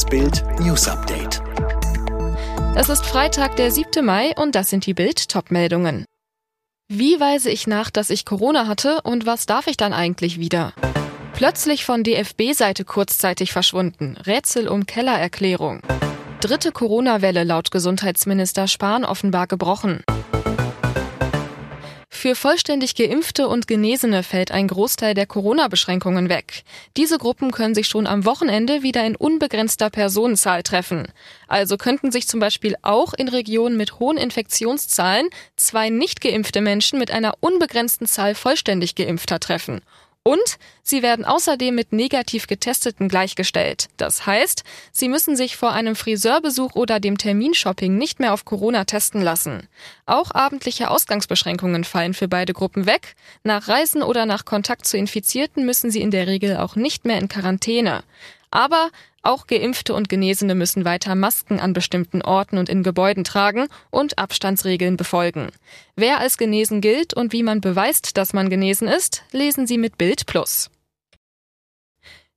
Das Bild News Update. Es ist Freitag, der 7. Mai und das sind die Bild Topmeldungen. Wie weise ich nach, dass ich Corona hatte und was darf ich dann eigentlich wieder? Plötzlich von DFB-Seite kurzzeitig verschwunden. Rätsel um Kellererklärung. Dritte Corona-Welle laut Gesundheitsminister Spahn offenbar gebrochen. Für vollständig Geimpfte und Genesene fällt ein Großteil der Corona-Beschränkungen weg. Diese Gruppen können sich schon am Wochenende wieder in unbegrenzter Personenzahl treffen. Also könnten sich zum Beispiel auch in Regionen mit hohen Infektionszahlen zwei nicht geimpfte Menschen mit einer unbegrenzten Zahl vollständig Geimpfter treffen. Und sie werden außerdem mit negativ Getesteten gleichgestellt. Das heißt, sie müssen sich vor einem Friseurbesuch oder dem Terminshopping nicht mehr auf Corona testen lassen. Auch abendliche Ausgangsbeschränkungen fallen für beide Gruppen weg. Nach Reisen oder nach Kontakt zu Infizierten müssen sie in der Regel auch nicht mehr in Quarantäne. Aber auch Geimpfte und Genesene müssen weiter Masken an bestimmten Orten und in Gebäuden tragen und Abstandsregeln befolgen. Wer als genesen gilt und wie man beweist, dass man genesen ist, lesen Sie mit Bild Plus.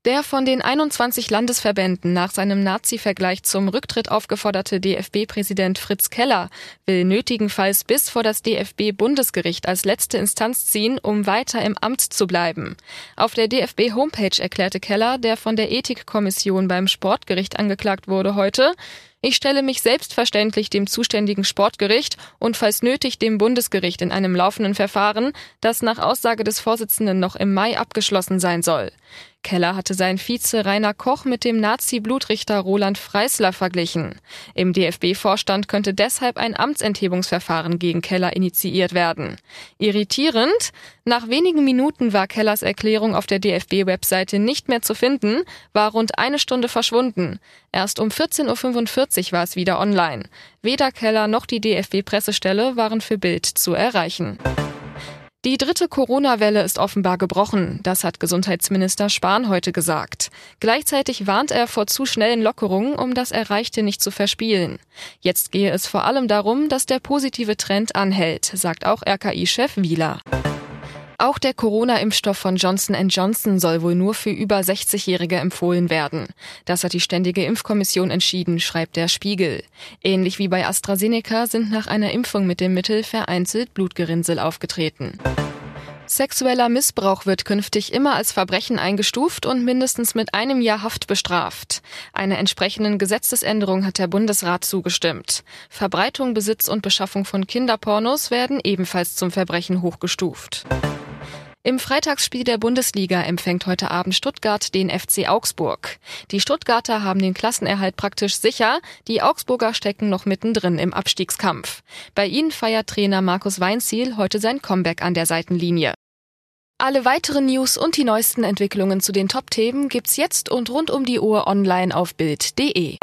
Der von den 21 Landesverbänden nach seinem Nazi-Vergleich zum Rücktritt aufgeforderte DFB-Präsident Fritz Keller will nötigenfalls bis vor das DFB-Bundesgericht als letzte Instanz ziehen, um weiter im Amt zu bleiben. Auf der DFB-Homepage erklärte Keller, der von der Ethikkommission beim Sportgericht angeklagt wurde, heute, ich stelle mich selbstverständlich dem zuständigen Sportgericht und falls nötig dem Bundesgericht in einem laufenden Verfahren, das nach Aussage des Vorsitzenden noch im Mai abgeschlossen sein soll. Keller hatte seinen Vize Rainer Koch mit dem Nazi-Blutrichter Roland Freisler verglichen. Im DFB-Vorstand könnte deshalb ein Amtsenthebungsverfahren gegen Keller initiiert werden. Irritierend? Nach wenigen Minuten war Kellers Erklärung auf der DFB-Webseite nicht mehr zu finden, war rund eine Stunde verschwunden. Erst um 14.45 Uhr war es wieder online. Weder Keller noch die DFB-Pressestelle waren für Bild zu erreichen. Die dritte Corona-Welle ist offenbar gebrochen, das hat Gesundheitsminister Spahn heute gesagt. Gleichzeitig warnt er vor zu schnellen Lockerungen, um das Erreichte nicht zu verspielen. Jetzt gehe es vor allem darum, dass der positive Trend anhält, sagt auch RKI-Chef Wieler. Auch der Corona-Impfstoff von Johnson Johnson soll wohl nur für über 60-Jährige empfohlen werden. Das hat die Ständige Impfkommission entschieden, schreibt der Spiegel. Ähnlich wie bei AstraZeneca sind nach einer Impfung mit dem Mittel vereinzelt Blutgerinnsel aufgetreten. Sexueller Missbrauch wird künftig immer als Verbrechen eingestuft und mindestens mit einem Jahr Haft bestraft. Einer entsprechenden Gesetzesänderung hat der Bundesrat zugestimmt. Verbreitung, Besitz und Beschaffung von Kinderpornos werden ebenfalls zum Verbrechen hochgestuft. Im Freitagsspiel der Bundesliga empfängt heute Abend Stuttgart den FC Augsburg. Die Stuttgarter haben den Klassenerhalt praktisch sicher, die Augsburger stecken noch mittendrin im Abstiegskampf. Bei ihnen feiert Trainer Markus Weinziel heute sein Comeback an der Seitenlinie. Alle weiteren News und die neuesten Entwicklungen zu den Top-Themen gibt's jetzt und rund um die Uhr online auf Bild.de.